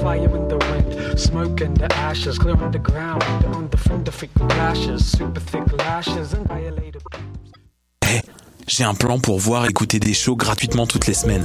fire j'ai un plan pour voir écouter des shows gratuitement toutes les semaines.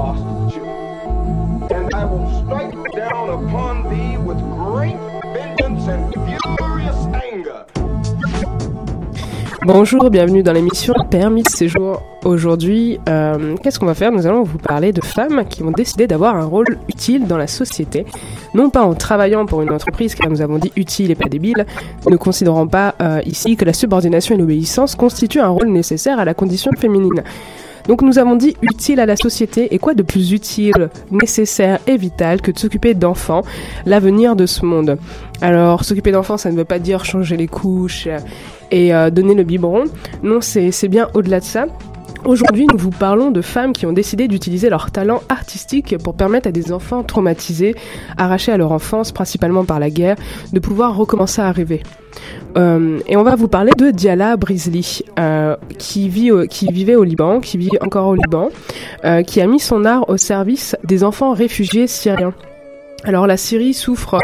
Lost children. And I will strike down upon thee with great vengeance and furious anger. Bonjour, bienvenue dans l'émission Permis de séjour. Aujourd'hui, euh, qu'est-ce qu'on va faire? Nous allons vous parler de femmes qui ont décidé d'avoir un rôle utile dans la société. Non pas en travaillant pour une entreprise, car nous avons dit utile et pas débile, ne considérons pas euh, ici que la subordination et l'obéissance constituent un rôle nécessaire à la condition féminine. Donc nous avons dit utile à la société, et quoi de plus utile, nécessaire et vital que de s'occuper d'enfants, l'avenir de ce monde. Alors s'occuper d'enfants, ça ne veut pas dire changer les couches et euh, donner le biberon, non c'est bien au-delà de ça. Aujourd'hui, nous vous parlons de femmes qui ont décidé d'utiliser leur talent artistique pour permettre à des enfants traumatisés, arrachés à leur enfance, principalement par la guerre, de pouvoir recommencer à rêver. Euh, et on va vous parler de Diala Brizli, euh, qui, vit qui vivait au Liban, qui vit encore au Liban, euh, qui a mis son art au service des enfants réfugiés syriens. Alors la Syrie souffre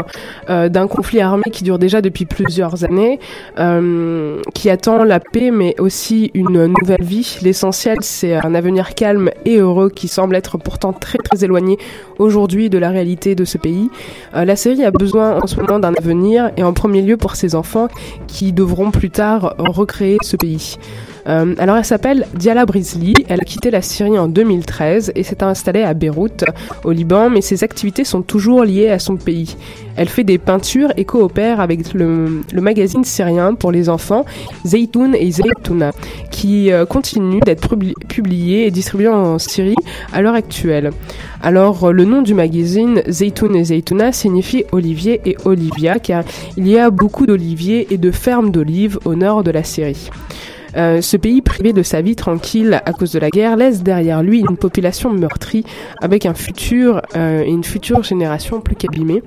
euh, d'un conflit armé qui dure déjà depuis plusieurs années, euh, qui attend la paix mais aussi une nouvelle vie. L'essentiel c'est un avenir calme et heureux qui semble être pourtant très très éloigné aujourd'hui de la réalité de ce pays. Euh, la Syrie a besoin en ce moment d'un avenir et en premier lieu pour ses enfants qui devront plus tard recréer ce pays. Euh, alors elle s'appelle Diala Brizli, elle a quitté la Syrie en 2013 et s'est installée à Beyrouth, au Liban, mais ses activités sont toujours liées à son pays. Elle fait des peintures et coopère avec le, magazine syrien pour les enfants Zeytoun et Zeytouna, qui euh, continue d'être publi- publié et distribué en Syrie à l'heure actuelle. Alors le nom du magazine Zeytoun et Zeytouna signifie olivier et olivia car il y a beaucoup d'oliviers et de fermes d'olives au nord de la Syrie. Euh, ce pays privé de sa vie tranquille à cause de la guerre laisse derrière lui une population meurtrie avec un futur euh, une future génération plus qu'abîmée.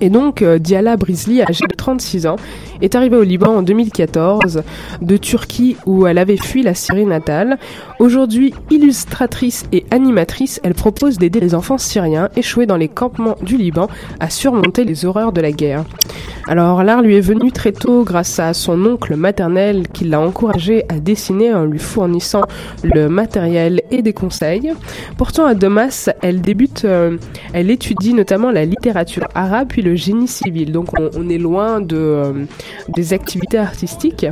Et donc, euh, Diala Brizli, âgée de 36 ans, est arrivée au Liban en 2014, de Turquie où elle avait fui la Syrie natale. Aujourd'hui illustratrice et animatrice, elle propose d'aider les enfants syriens échoués dans les campements du Liban à surmonter les horreurs de la guerre. Alors l'art lui est venu très tôt grâce à son oncle maternel qui l'a encouragé à dessiner en lui fournissant le matériel et des conseils. Pourtant à Damas, elle débute, euh, elle étudie notamment la littérature arabe puis le génie civil. Donc on, est loin de euh, des activités artistiques,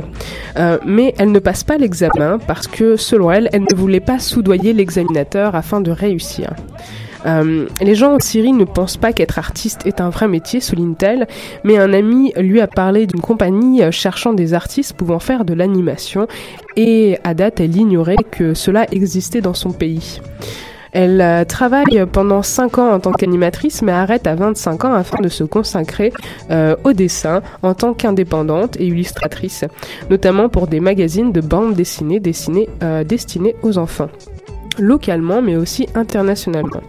euh, mais elle ne passe pas l'examen parce que selon elle, elle ne voulait pas soudoyer l'examinateur afin de réussir. Euh, les gens en Syrie ne pensent pas qu'être artiste est un vrai métier, souligne-t-elle, mais un ami lui a parlé d'une compagnie cherchant des artistes pouvant faire de l'animation, et à date, elle ignorait que cela existait dans son pays. Elle euh, travaille pendant 5 ans en tant qu'animatrice, mais arrête à 25 ans afin de se consacrer euh, au dessin en tant qu'indépendante et illustratrice, notamment pour des magazines de bande dessinée destinés, destinés aux enfants localement mais aussi internationalement.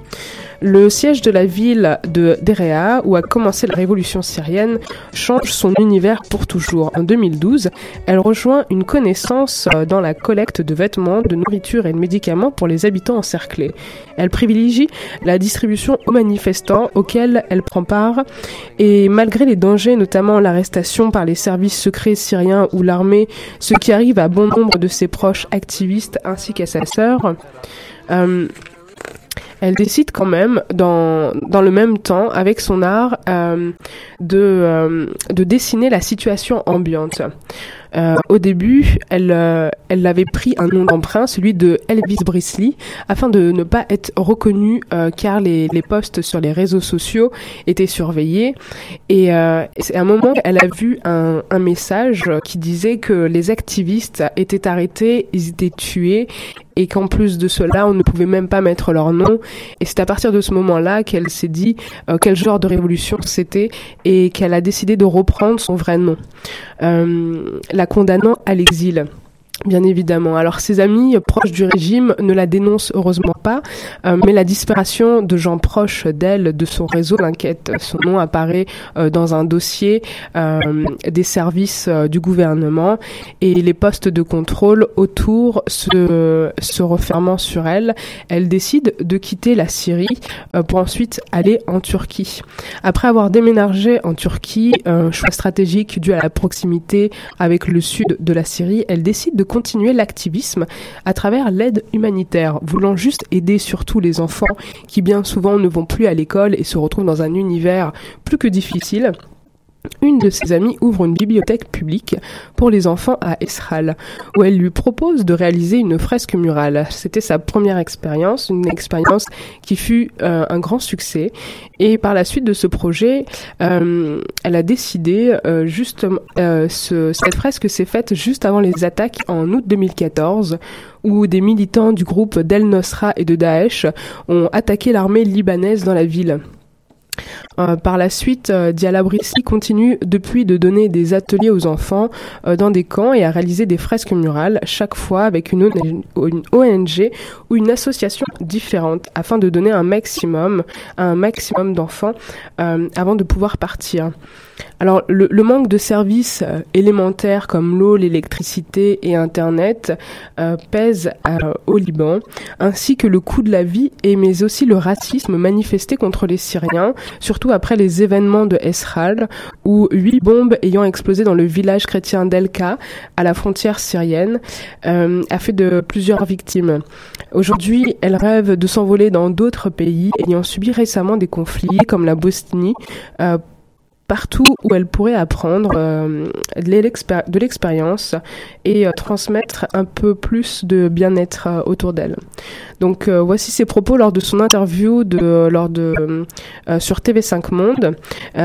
Le siège de la ville de Derea, où a commencé la révolution syrienne, change son univers pour toujours. En 2012, elle rejoint une connaissance euh, dans la collecte de vêtements, de nourriture et de médicaments pour les habitants encerclés. Elle privilégie la distribution aux manifestants auxquels elle prend part et malgré les dangers, notamment l'arrestation par les services secrets syriens ou l'armée, ce qui arrive à bon nombre de ses proches activistes ainsi qu'à sa sœur, euh, elle décide quand même, dans, dans le même temps, avec son art, euh, de, euh, de dessiner la situation ambiante. Euh, au début, elle, euh, elle avait pris un nom d'emprunt, celui de Elvis Brisley, afin de ne pas être reconnue euh, car les, les posts sur les réseaux sociaux étaient surveillés. Et, c'est à un moment, elle a vu un, un message qui disait que les activistes étaient arrêtés, ils étaient tués et qu'en plus de cela, on ne pouvait même pas mettre leur nom. Et c'est à partir de ce moment-là qu'elle s'est dit quel genre de révolution c'était et qu'elle a décidé de reprendre son vrai nom. Condamnant à l'exil. Bien évidemment. Alors ses amis proches du régime ne la dénoncent heureusement pas, euh, mais la disparition de gens proches d'elle, de son réseau, l'inquiète. Son nom apparaît euh, dans un dossier euh, des services du gouvernement et les postes de contrôle autour se, se refermant sur elle, elle décide de quitter la Syrie pour ensuite aller en Turquie. Après avoir déménagé en Turquie, choix stratégique dû à la proximité avec le sud de la Syrie, elle décide de continuer l'activisme à travers l'aide humanitaire, voulant juste aider surtout les enfants qui bien souvent ne vont plus à l'école et se retrouvent dans un univers plus que difficile une de ses amies ouvre une bibliothèque publique pour les enfants à Esral, où elle lui propose de réaliser une fresque murale. C'était sa première expérience, une expérience qui fut euh, un grand succès. Et par la suite de ce projet, euh, elle a décidé euh, justement, ce, cette fresque s'est faite juste avant les attaques en août 2014, où des militants du groupe d'El Nosra et de Daesh ont attaqué l'armée libanaise dans la ville. Euh, par la suite, euh, Dialabrissi continue depuis de donner des ateliers aux enfants euh, dans des camps et à réaliser des fresques murales, chaque fois avec une, ONG ou une association différente, afin de donner un maximum un maximum d'enfants avant de pouvoir partir. Alors le, manque de services euh, élémentaires comme l'eau, l'électricité et Internet euh, pèse euh, au Liban, ainsi que le coût de la vie et mais aussi le racisme manifesté contre les Syriens, surtout après les événements de Esral, où huit bombes ayant explosé dans le village chrétien d'Elka, à la frontière syrienne, a fait de plusieurs victimes. Aujourd'hui, elle rêve de s'envoler dans d'autres pays ayant subi récemment des conflits comme la Bosnie partout où elle pourrait apprendre euh, de l'expérience et euh, transmettre un peu plus de bien-être euh, autour d'elle. Donc voici ses propos lors de son interview de, lors de, sur TV5 Monde.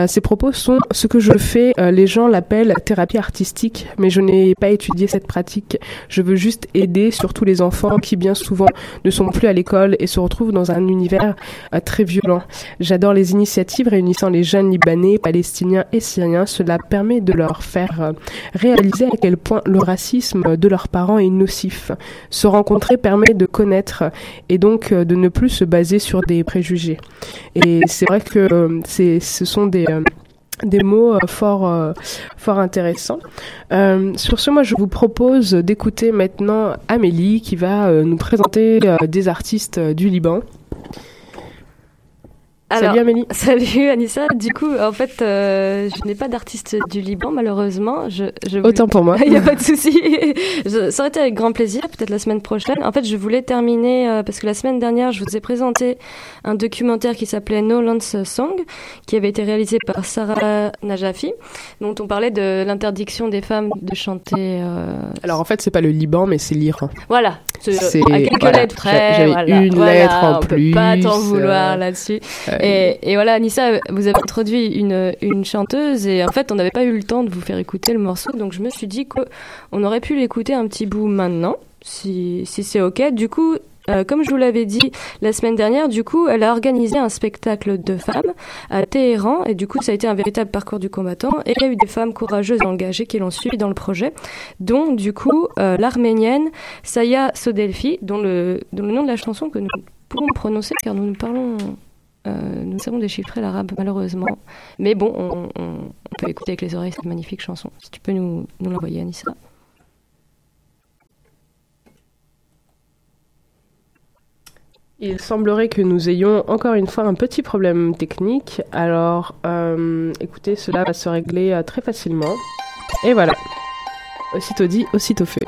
ses propos sont ce que je fais, les gens l'appellent thérapie artistique, mais je n'ai pas étudié cette pratique. Je veux juste aider surtout les enfants qui bien souvent ne sont plus à l'école et se retrouvent dans un univers très violent. J'adore les initiatives réunissant les jeunes libanais, palestiniens, palestiniens et syriens, cela permet de leur faire euh, réaliser à quel point le racisme de leurs parents est nocif. Se rencontrer permet de connaître et donc euh, de ne plus se baser sur des préjugés. Et c'est vrai que euh, ce sont des des mots fort, fort intéressants. Sur ce, moi, je vous propose d'écouter maintenant Amélie qui va nous présenter des artistes du Liban. Alors, Salut Amélie. Salut Anissa. Du coup, en fait, euh, je n'ai pas d'artiste du Liban, malheureusement. Je, je Autant pour moi. Il n'y a pas de souci. Je- Ça aurait été avec grand plaisir, peut-être la semaine prochaine. En fait, je voulais terminer, euh, parce que la semaine dernière, je vous ai présenté un documentaire qui s'appelait No Land's Song, qui avait été réalisé par Sarah Najafi, dont on parlait de l'interdiction des femmes de chanter. euh, Alors en fait, c'est pas le Liban, mais c'est l'Iran. Voilà, c'est à quelques voilà, lettres près. j'avais voilà, une voilà, lettre en on plus, Peut pas t'en vouloir euh, là-dessus. Et, et voilà, Anissa, vous avez introduit une, une chanteuse et en fait, on n'avait pas eu le temps de vous faire écouter le morceau, donc je me suis dit qu'on aurait pu l'écouter un petit bout maintenant, si, si c'est ok. Du coup. euh, comme je vous l'avais dit la semaine dernière, du coup, elle a organisé un spectacle de femmes à Téhéran et du coup, ça a été un véritable parcours du combattant et il y a eu des femmes courageuses et engagées qui l'ont suivi dans le projet, dont du coup euh, l'arménienne Saya Sodelfi, dont le, dont le nom de la chanson que nous pouvons prononcer car nous nous parlons euh, nous savons déchiffrer l'arabe malheureusement. Mais bon, on, peut écouter avec les oreilles cette magnifique chanson. Si tu peux nous, nous l'envoyer, Anissa. Il semblerait que nous ayons encore une fois un petit problème technique. Alors, euh, écoutez, cela va se régler euh, très facilement. Et voilà. Aussitôt dit, aussitôt fait.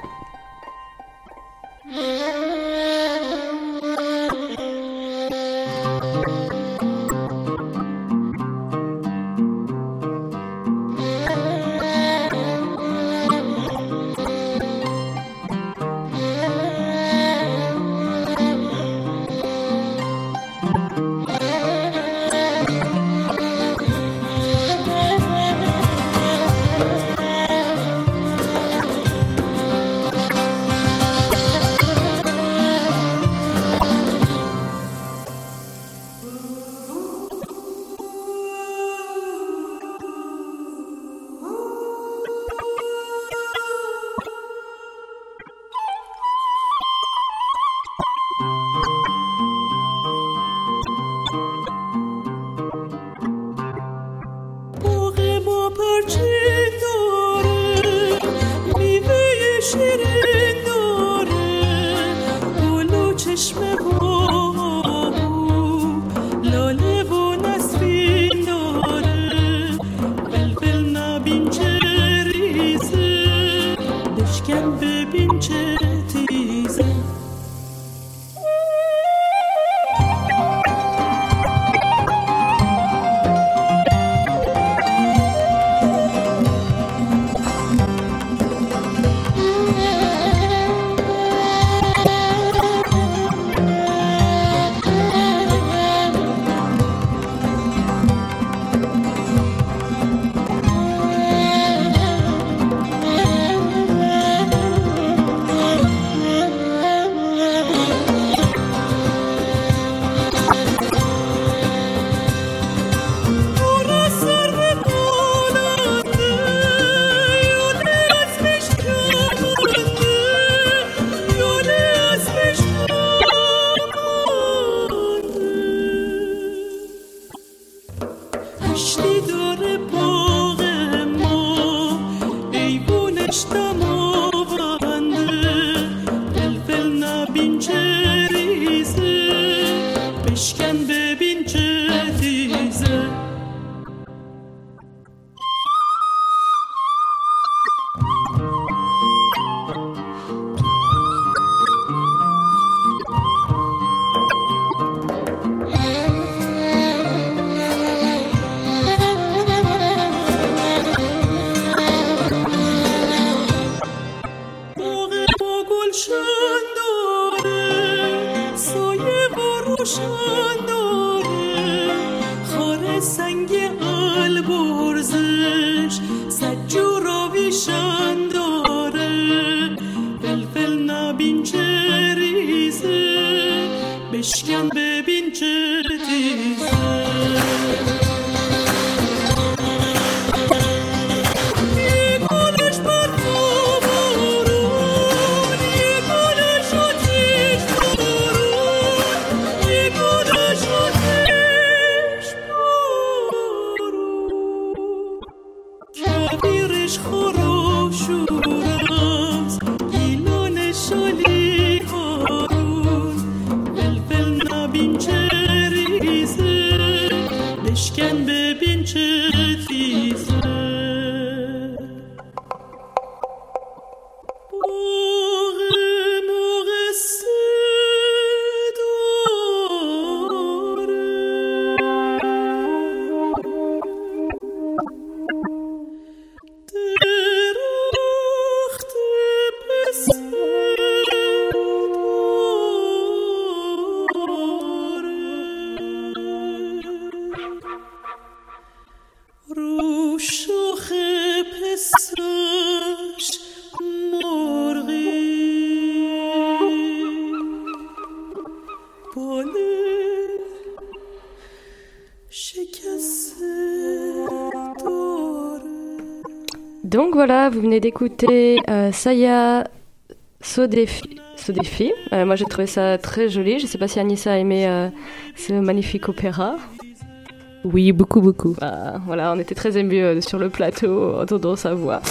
شالی هارون Donc voilà, vous venez d'écouter euh, Saya Sodefi. Sodefi. Euh, moi j'ai trouvé ça très joli. Je sais pas si Anissa a aimé euh, ce magnifique opéra. Oui, beaucoup, beaucoup. Bah, voilà, on était très émus euh, sur le plateau, en entendant sa voix.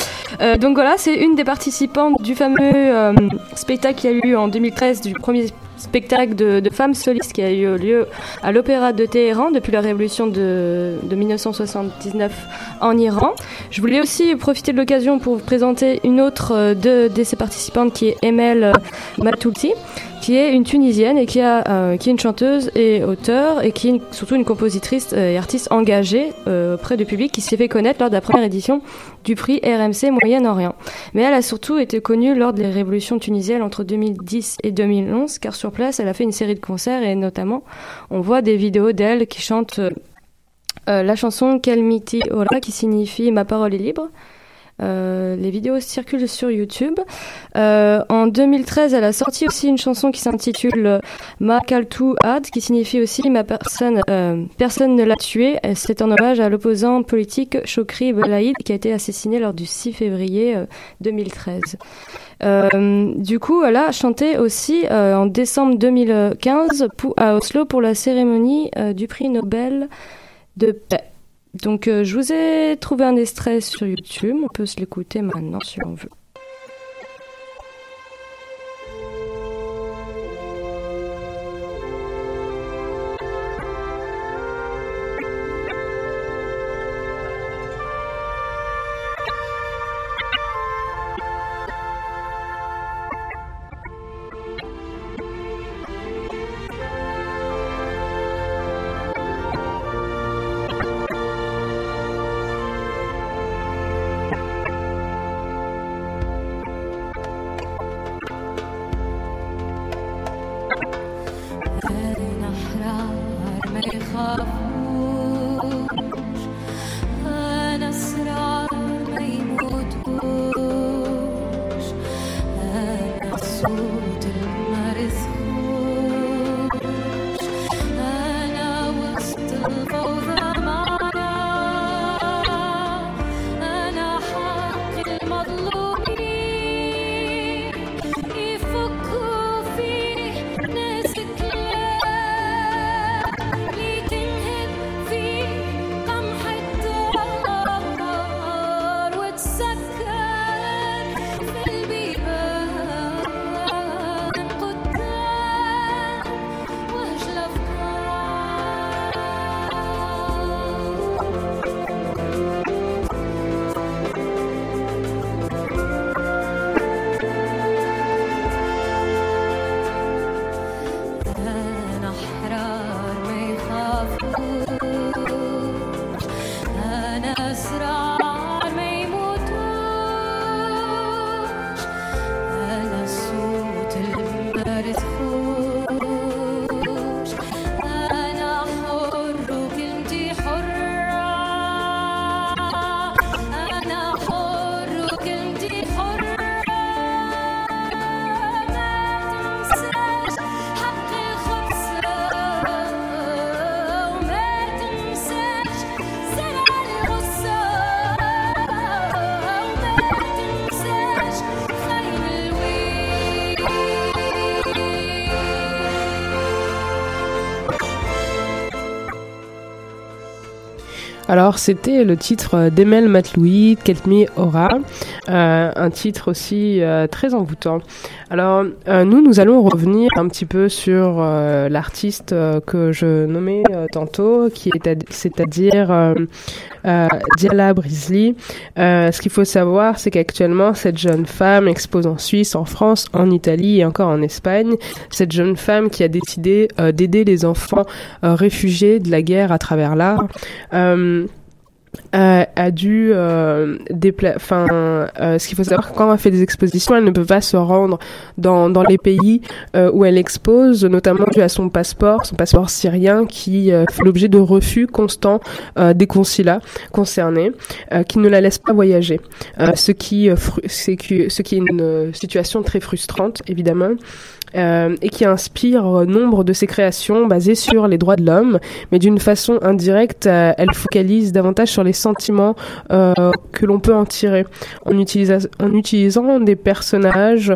Euh, donc voilà, c'est une des participantes du fameux euh, spectacle qui a eu en 2013, du premier spectacle de, femmes solistes qui a eu lieu à l'Opéra de Téhéran depuis la révolution de, de 1979 en Iran. Je voulais aussi profiter de l'occasion pour vous présenter une autre euh, de, de ces participantes qui est Emel euh, Matouti qui est une Tunisienne et qui, a, euh, qui est une chanteuse et auteure et qui est surtout une compositrice euh, et artiste engagée euh, auprès du public qui s'est fait connaître lors de la première édition du prix RMC Moyen-Orient. Mais elle a surtout été connue lors des révolutions tunisiennes entre 2010 et 2011 car sur place elle a fait une série de concerts et notamment on voit des vidéos d'elle qui chante euh, la chanson Kelmiti Ora qui signifie Ma parole est libre. Euh, les vidéos circulent sur YouTube. Euh, en 2013, elle a sorti aussi une chanson qui s'intitule euh, Ma Kaltu Ad, qui signifie aussi Ma personne, personne ne l'a tué. C'est en hommage à l'opposant politique Chokri Belaïd, qui a été assassiné lors du 6 février euh, 2013. Euh, du coup, elle a chanté aussi en décembre 2015 pour- à Oslo pour la cérémonie du prix Nobel de paix. Donc, euh, je vous ai trouvé un extrait sur YouTube. On peut se l'écouter maintenant si on veut. Alors, c'était le titre d'Emel Matloui, Keltmi Aura. Euh, un titre aussi euh, très envoûtant. Alors, euh, nous, nous allons revenir un petit peu sur l'artiste que je nommais tantôt, qui est, c'est-à-dire Diala Brisley. Ce qu'il faut savoir, c'est qu'actuellement, cette jeune femme expose en Suisse, en France, en Italie et encore en Espagne. Cette jeune femme qui a décidé d'aider les enfants réfugiés de la guerre à travers l'art. Euh, a dû euh, enfin euh, ce qu'il faut savoir quand elle fait des expositions elle ne peut pas se rendre dans, dans les pays euh, où elle expose notamment dû à son passeport son passeport syrien qui euh, fait l'objet de refus constants euh, des consulats concernés qui ne la laissent pas voyager. Ce qui que ce qui est une situation très frustrante évidemment euh, et qui inspire euh, nombre de ses créations basées sur les droits de l'homme, mais d'une façon indirecte, euh, elle focalise davantage sur les sentiments que l'on peut en tirer, en, utilisa- en utilisant des personnages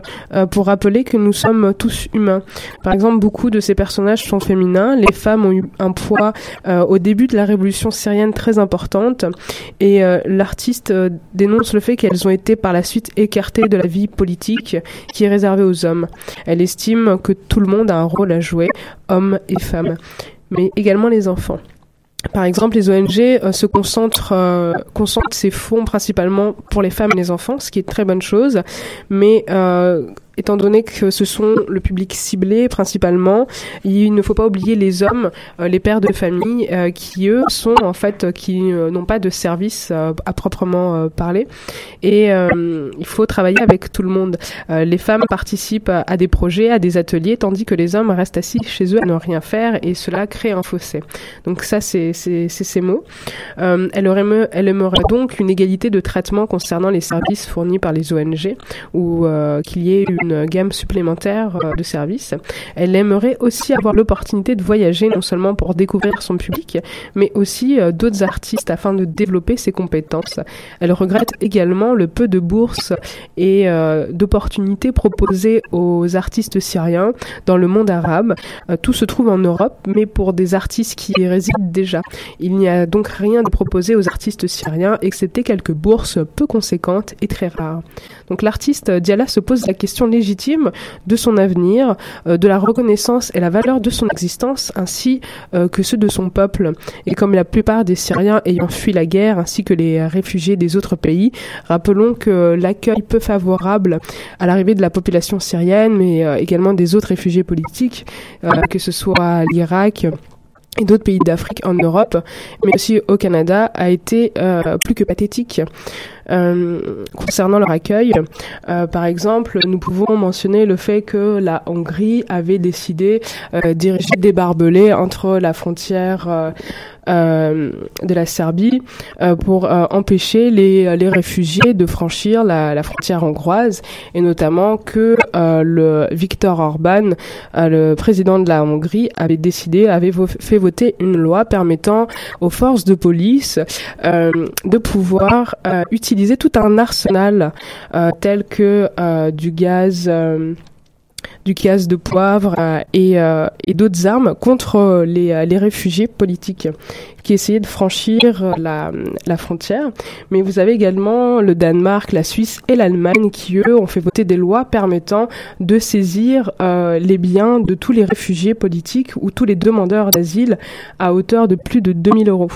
pour rappeler que nous sommes tous humains. Par exemple, beaucoup de ces personnages sont féminins, les femmes ont eu un poids au début de la révolution syrienne très importante, et l'artiste dénonce le fait qu'elles ont été par la suite écartées de la vie politique qui est réservée aux hommes. Elle estime que tout le monde a un rôle à jouer, hommes et femmes, mais également les enfants. Par exemple, les ONG euh, se concentrent, euh, concentrent ces fonds principalement pour les femmes et les enfants, ce qui est très bonne chose, mais euh, étant donné que ce sont le public ciblé principalement, il ne faut pas oublier les hommes, euh, les pères de famille, euh, qui eux sont en fait, euh, qui n'ont pas de service à proprement parler, et il faut travailler avec tout le monde. Les femmes participent à, des projets, à des ateliers, tandis que les hommes restent assis chez eux à ne rien faire, et cela crée un fossé. Donc ça, c'est ces mots. Elle, aurait elle aimerait donc une égalité de traitement concernant les services fournis par les ONG, ou qu'il y ait gamme supplémentaire euh, de services. Elle aimerait aussi avoir l'opportunité de voyager, non seulement pour découvrir son public, mais aussi euh, d'autres artistes afin de développer ses compétences. Elle regrette également le peu de bourses et euh, d'opportunités proposées aux artistes syriens dans le monde arabe. Tout se trouve en Europe, mais pour des artistes qui y résident déjà. Il n'y a donc rien de proposé aux artistes syriens, excepté quelques bourses peu conséquentes et très rares. Donc l'artiste euh, Diala se pose la question légitime de son avenir, euh, de la reconnaissance et la valeur de son existence, ainsi euh, que ceux de son peuple. Et comme la plupart des Syriens ayant fui la guerre, ainsi que les réfugiés des autres pays, rappelons que l'accueil peu favorable à l'arrivée de la population syrienne, mais également des autres réfugiés politiques, que ce soit l'Irak, et d'autres pays d'Afrique en Europe, mais aussi au Canada, a été plus que pathétique. Euh, concernant leur accueil, euh, par exemple, nous pouvons mentionner le fait que la Hongrie avait décidé euh, d'ériger des barbelés entre la frontière de la Serbie euh, pour euh, empêcher les, les réfugiés de franchir la, la frontière hongroise et notamment que euh, le Viktor Orban, euh, le président de la Hongrie, avait décidé, avait fait voter une loi permettant aux forces de police euh, de pouvoir euh, utiliser tout un arsenal euh, tel que euh, du gaz. Du gaz de poivre euh, et, euh, et d'autres armes contre euh, les réfugiés politiques qui essayaient de franchir euh, la, la frontière. Mais vous avez également le Danemark, la Suisse et l'Allemagne qui, eux, ont fait voter des lois permettant de saisir euh, les biens de tous les réfugiés politiques ou tous les demandeurs d'asile à hauteur de plus de 2000 euros.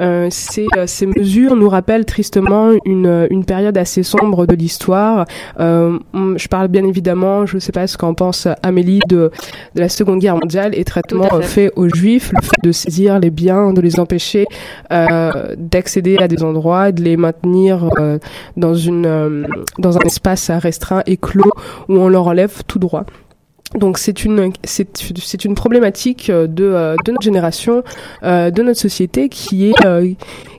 Euh, ces, euh, ces mesures nous rappellent tristement une, une période assez sombre de l'histoire. Euh, je parle bien évidemment, je ne sais pas ce qu'en pense Amélie de, de la Seconde Guerre mondiale et traitement euh, fait. fait aux Juifs, le fait de saisir les biens, de les empêcher euh, d'accéder à des endroits, de les maintenir euh, dans une euh, dans un espace restreint et clos où on leur enlève tout droit. Donc c'est une c'est une problématique de de notre génération, de notre société qui est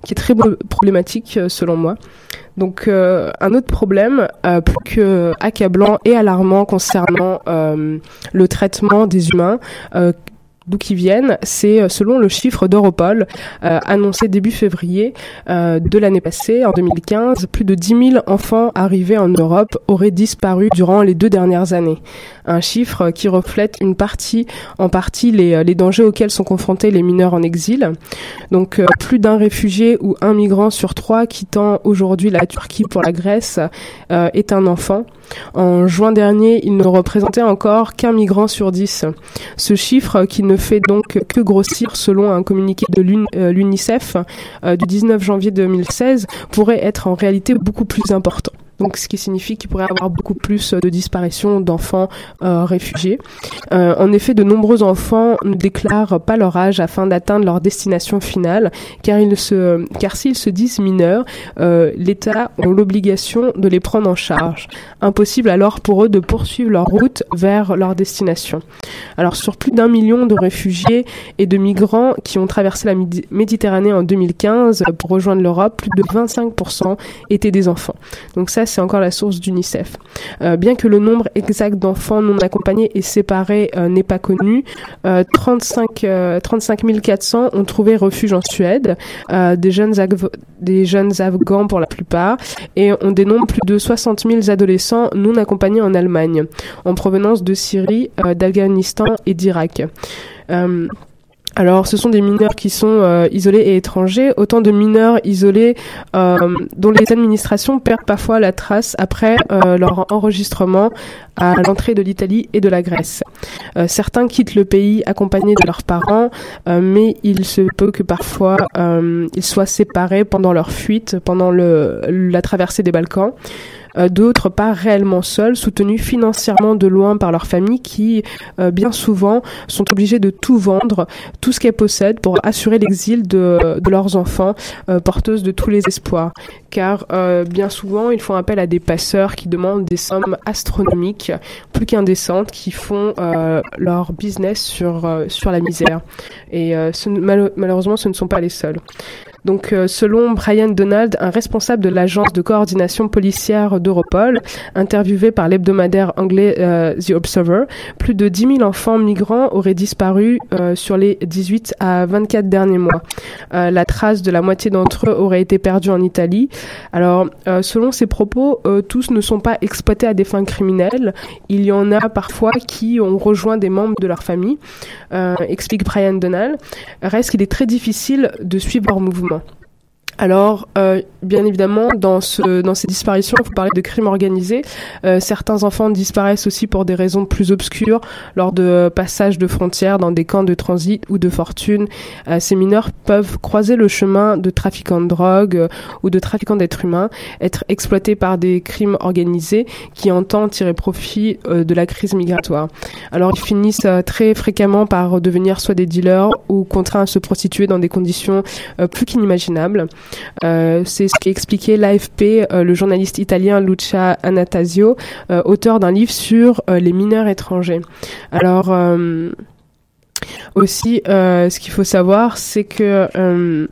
qui est très pro- problématique selon moi. Donc un autre problème plus que accablant et alarmant concernant le traitement des humains d'où qu'ils viennent, c'est euh, selon le chiffre d'Europol euh, annoncé début février euh, de l'année passée, en 2015, plus de 10 000 enfants arrivés en Europe auraient disparu durant les deux dernières années. Un chiffre qui reflète une partie, en partie, les, les dangers auxquels sont confrontés les mineurs en exil. Donc, plus d'un réfugié ou un migrant sur trois quittant aujourd'hui la Turquie pour la Grèce est un enfant. En juin dernier, il ne représentait encore qu'un migrant sur dix. Ce chiffre, qui ne fait donc que grossir selon un communiqué de euh, l'UNICEF euh, du 19 janvier 2016, pourrait être en réalité beaucoup plus important. Donc, ce qui signifie qu'il pourrait y avoir beaucoup plus de disparitions d'enfants euh, réfugiés. Euh, en effet, de nombreux enfants ne déclarent pas leur âge afin d'atteindre leur destination finale, car ils se, car s'ils se disent mineurs, euh, l'État a l'obligation de les prendre en charge. Impossible alors pour eux de poursuivre leur route vers leur destination. Alors, sur plus d'un million de réfugiés et de migrants qui ont traversé la Méditerranée en 2015 pour rejoindre l'Europe, plus de 25% étaient des enfants. Donc ça, c'est encore la source d'UNICEF. Euh, bien que le nombre exact d'enfants non accompagnés et séparés euh, n'est pas connu, euh, 35, euh, 35 400 ont trouvé refuge en Suède, euh, des, jeunes Afghans pour la plupart, et on dénombre plus de 60 000 adolescents non accompagnés en Allemagne, en provenance de Syrie, d'Afghanistan et d'Irak. Alors, ce sont des mineurs qui sont euh, isolés et étrangers, autant de mineurs isolés euh, dont les administrations perdent parfois la trace après euh, leur enregistrement à l'entrée de l'Italie et de la Grèce. Certains quittent le pays accompagnés de leurs parents, mais il se peut que parfois ils soient séparés pendant leur fuite, pendant la traversée des Balkans. Euh, D'autres pas réellement seuls, soutenus financièrement de loin par leur famille qui, euh, bien souvent, sont obligés de tout vendre, tout ce qu'elles possèdent pour assurer l'exil de, leurs enfants, euh, porteuses de tous les espoirs. Car bien souvent, ils font appel à des passeurs qui demandent des sommes astronomiques, plus qu'indécentes, qui font leur business sur, sur la misère. Et malheureusement, ce ne sont pas les seuls. Donc, euh, selon Brian Donald, un responsable de l'agence de coordination policière d'Europol, interviewé par l'hebdomadaire anglais euh, The Observer, plus de 10 000 enfants migrants auraient disparu euh, sur les 18 à 24 derniers mois. La trace de la moitié d'entre eux aurait été perdue en Italie. Alors, selon ses propos, tous ne sont pas exploités à des fins criminelles. Il y en a parfois qui ont rejoint des membres de leur famille, explique Brian Donald. Reste qu'il est très difficile de suivre leur mouvement. Alors, euh, bien évidemment, dans, ce, dans ces disparitions, il faut parler de crimes organisés. Euh, certains enfants disparaissent aussi pour des raisons plus obscures, lors de passages de frontières dans des camps de transit ou de fortune. Euh, ces mineurs peuvent croiser le chemin de trafiquants de drogue ou de trafiquants d'êtres humains, être exploités par des crimes organisés qui entendent tirer profit de la crise migratoire. Alors, ils finissent très fréquemment par devenir soit des dealers ou contraints à se prostituer dans des conditions plus qu'inimaginables. Euh, c'est ce qu'expliquait l'AFP, euh, le journaliste italien Lucia Anatasio, euh, auteur d'un livre sur les mineurs étrangers. Alors, aussi, ce qu'il faut savoir, c'est que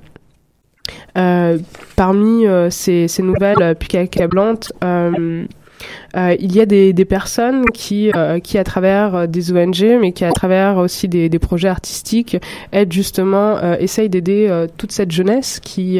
parmi ces, nouvelles plus qu'accablantes, euh, il y a des, personnes qui, euh, qui, à travers euh, des ONG, mais qui, à travers aussi des, des projets artistiques, aident justement, essayent d'aider toute cette jeunesse qui,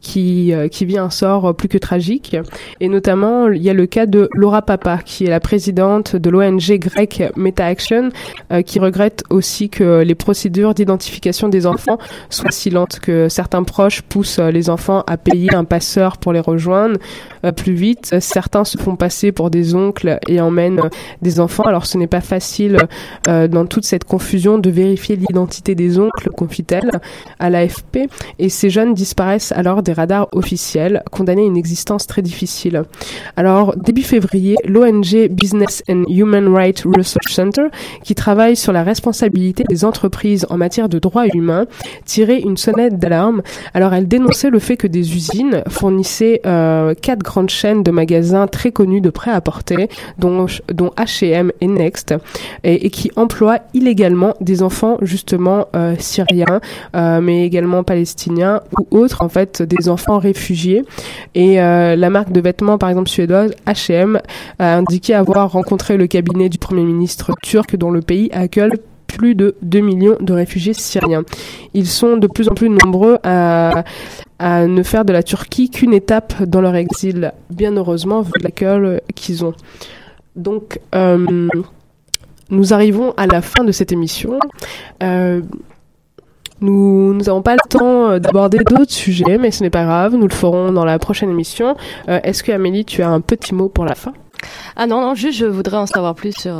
qui, euh, qui vit un sort plus que tragique. Et notamment, il y a le cas de Laura Papa, qui est la présidente de l'ONG grecque Meta Action, euh, qui regrette aussi que les procédures d'identification des enfants soient si lentes, que certains proches poussent les enfants à payer un passeur pour les rejoindre euh, plus vite. Certains se font passer pour des oncles et emmènent des enfants. Alors ce n'est pas facile dans toute cette confusion de vérifier l'identité des oncles, confie-t-elle à l'AFP. Et ces jeunes disparaissent alors radars officiels, condamnés à une existence très difficile. Alors, début février, l'ONG Business and Human Rights Research Center, qui travaille sur la responsabilité des entreprises en matière de droits humains, tirait une sonnette d'alarme. Alors, elle dénonçait le fait que des usines fournissaient euh, quatre grandes chaînes de magasins très connus de prêt-à-porter, dont, dont H&M et Next, et, et qui emploient illégalement des enfants justement euh, syriens, euh, mais également palestiniens ou autres, en fait, des enfants réfugiés. Et euh, la marque de vêtements, par exemple suédoise, H&M, a indiqué avoir rencontré le cabinet du premier ministre turc dont le pays accueille plus de 2 millions de réfugiés syriens. Ils sont de plus en plus nombreux à, à ne faire de la Turquie qu'une étape dans leur exil, bien heureusement, vu l'accueil qu'ils ont. Donc, euh, nous arrivons à la fin de cette émission. Euh, nous n'avons pas le temps euh, d'aborder d'autres sujets, mais ce n'est pas grave, nous le ferons dans la prochaine émission. Euh, Est-ce que Amélie, tu as un petit mot pour la fin? Ah non, non, juste je voudrais en savoir plus sur